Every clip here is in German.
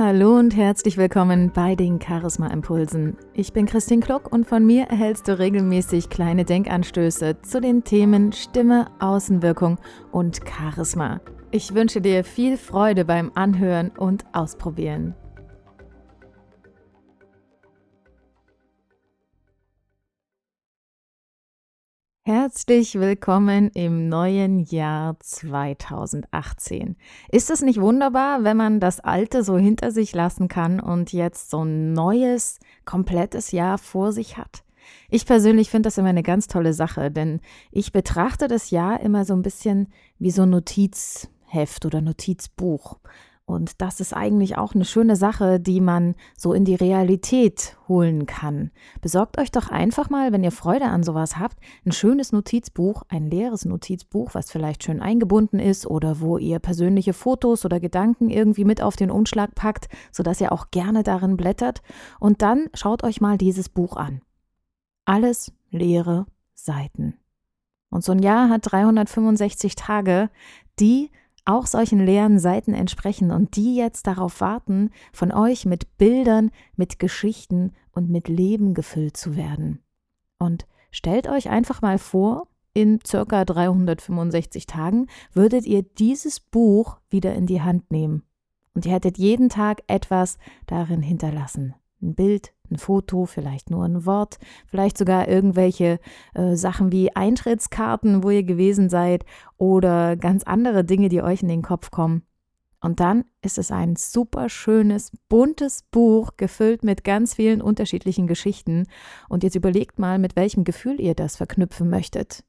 Hallo und herzlich willkommen bei den Charisma Impulsen. Ich bin Christine Kluck und von mir erhältst du regelmäßig kleine Denkanstöße zu den Themen Stimme, Außenwirkung und Charisma. Ich wünsche dir viel Freude beim Anhören und Ausprobieren. Herzlich willkommen im neuen Jahr 2018. Ist es nicht wunderbar, wenn man das Alte so hinter sich lassen kann und jetzt so ein neues, komplettes Jahr vor sich hat? Ich persönlich finde das immer eine ganz tolle Sache, denn ich betrachte das Jahr immer so ein bisschen wie so ein Notizheft oder Notizbuch. Und das ist eigentlich auch eine schöne Sache, die man so in die Realität holen kann. Besorgt euch doch einfach mal, wenn ihr Freude an sowas habt, ein schönes Notizbuch, ein leeres Notizbuch, was vielleicht schön eingebunden ist oder wo ihr persönliche Fotos oder Gedanken irgendwie mit auf den Umschlag packt, sodass ihr auch gerne darin blättert. Und dann schaut euch mal dieses Buch an. Alles leere Seiten. Und so ein Jahr hat 365 Tage, die auch solchen leeren Seiten entsprechen und die jetzt darauf warten, von euch mit Bildern, mit Geschichten und mit Leben gefüllt zu werden. Und stellt euch einfach mal vor, in circa 365 Tagen würdet ihr dieses Buch wieder in die Hand nehmen. Und ihr hättet jeden Tag etwas darin hinterlassen ein Bild, ein Foto, vielleicht nur ein Wort, vielleicht sogar irgendwelche äh, Sachen wie Eintrittskarten, wo ihr gewesen seid oder ganz andere Dinge, die euch in den Kopf kommen. Und dann ist es ein super schönes, buntes Buch, gefüllt mit ganz vielen unterschiedlichen Geschichten. Und jetzt überlegt mal, mit welchem Gefühl ihr das verknüpfen möchtet.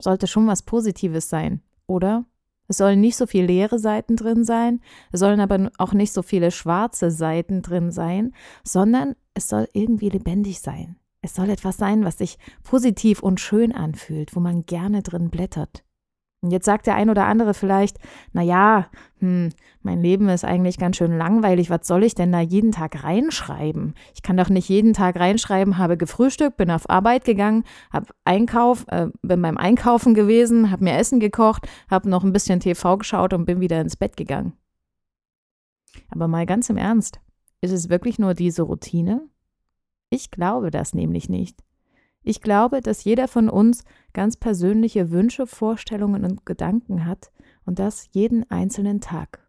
Sollte schon was Positives sein, oder? Es sollen nicht so viele leere Seiten drin sein, es sollen aber auch nicht so viele schwarze Seiten drin sein, sondern es soll irgendwie lebendig sein. Es soll etwas sein, was sich positiv und schön anfühlt, wo man gerne drin blättert. Und jetzt sagt der ein oder andere vielleicht, na ja, hm, mein Leben ist eigentlich ganz schön langweilig, was soll ich denn da jeden Tag reinschreiben? Ich kann doch nicht jeden Tag reinschreiben, habe gefrühstückt, bin auf Arbeit gegangen, habe Einkauf, äh, bin beim Einkaufen gewesen, habe mir Essen gekocht, habe noch ein bisschen TV geschaut und bin wieder ins Bett gegangen. Aber mal ganz im Ernst, ist es wirklich nur diese Routine? Ich glaube das nämlich nicht. Ich glaube, dass jeder von uns ganz persönliche Wünsche, Vorstellungen und Gedanken hat und das jeden einzelnen Tag.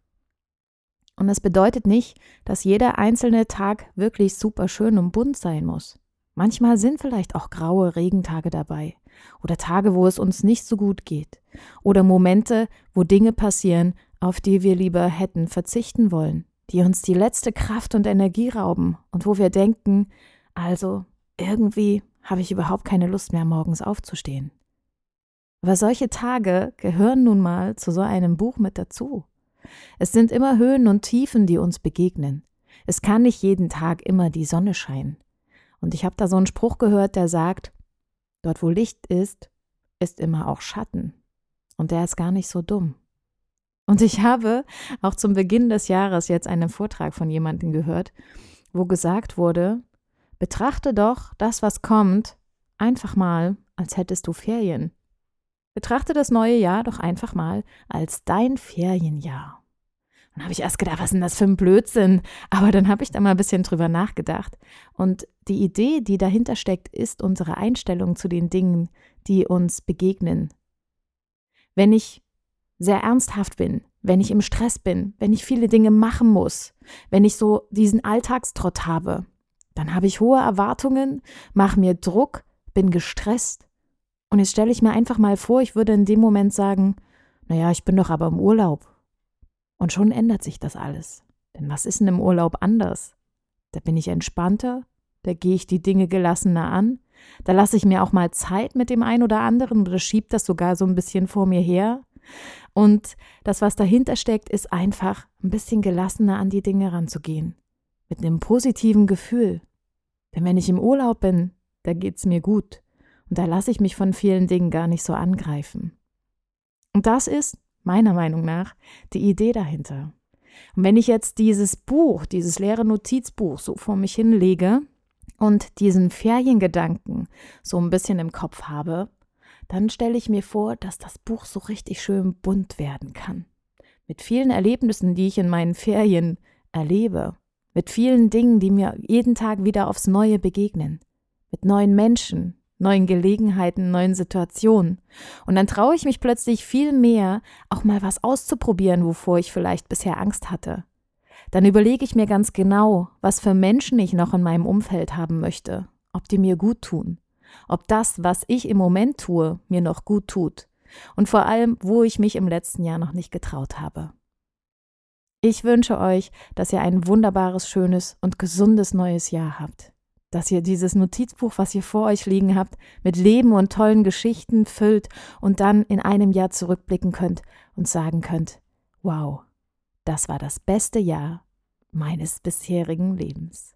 Und das bedeutet nicht, dass jeder einzelne Tag wirklich super schön und bunt sein muss. Manchmal sind vielleicht auch graue Regentage dabei oder Tage, wo es uns nicht so gut geht oder Momente, wo Dinge passieren, auf die wir lieber hätten verzichten wollen, die uns die letzte Kraft und Energie rauben und wo wir denken, also irgendwie habe ich überhaupt keine Lust mehr, morgens aufzustehen. Aber solche Tage gehören nun mal zu so einem Buch mit dazu. Es sind immer Höhen und Tiefen, die uns begegnen. Es kann nicht jeden Tag immer die Sonne scheinen. Und ich habe da so einen Spruch gehört, der sagt, dort wo Licht ist, ist immer auch Schatten. Und der ist gar nicht so dumm. Und ich habe auch zum Beginn des Jahres jetzt einen Vortrag von jemandem gehört, wo gesagt wurde, Betrachte doch das, was kommt, einfach mal, als hättest du Ferien. Betrachte das neue Jahr doch einfach mal als dein Ferienjahr. Dann habe ich erst gedacht, was ist denn das für ein Blödsinn? Aber dann habe ich da mal ein bisschen drüber nachgedacht. Und die Idee, die dahinter steckt, ist unsere Einstellung zu den Dingen, die uns begegnen. Wenn ich sehr ernsthaft bin, wenn ich im Stress bin, wenn ich viele Dinge machen muss, wenn ich so diesen Alltagstrott habe, dann habe ich hohe Erwartungen, mache mir Druck, bin gestresst. Und jetzt stelle ich mir einfach mal vor, ich würde in dem Moment sagen, naja, ich bin doch aber im Urlaub. Und schon ändert sich das alles. Denn was ist denn im Urlaub anders? Da bin ich entspannter, da gehe ich die Dinge gelassener an, da lasse ich mir auch mal Zeit mit dem einen oder anderen oder schiebe das sogar so ein bisschen vor mir her. Und das, was dahinter steckt, ist einfach ein bisschen gelassener an die Dinge ranzugehen mit einem positiven Gefühl. Denn wenn ich im Urlaub bin, da geht's mir gut und da lasse ich mich von vielen Dingen gar nicht so angreifen. Und das ist, meiner Meinung nach, die Idee dahinter. Und wenn ich jetzt dieses Buch, dieses leere Notizbuch so vor mich hinlege und diesen Feriengedanken so ein bisschen im Kopf habe, dann stelle ich mir vor, dass das Buch so richtig schön bunt werden kann. Mit vielen Erlebnissen, die ich in meinen Ferien erlebe, mit vielen Dingen, die mir jeden Tag wieder aufs Neue begegnen, mit neuen Menschen, neuen Gelegenheiten, neuen Situationen. Und dann traue ich mich plötzlich viel mehr, auch mal was auszuprobieren, wovor ich vielleicht bisher Angst hatte. Dann überlege ich mir ganz genau, was für Menschen ich noch in meinem Umfeld haben möchte, ob die mir gut tun, ob das, was ich im Moment tue, mir noch gut tut und vor allem, wo ich mich im letzten Jahr noch nicht getraut habe. Ich wünsche euch, dass ihr ein wunderbares, schönes und gesundes neues Jahr habt dass ihr dieses Notizbuch, was ihr vor euch liegen habt, mit Leben und tollen Geschichten füllt und dann in einem Jahr zurückblicken könnt und sagen könnt, wow, das war das beste Jahr meines bisherigen Lebens.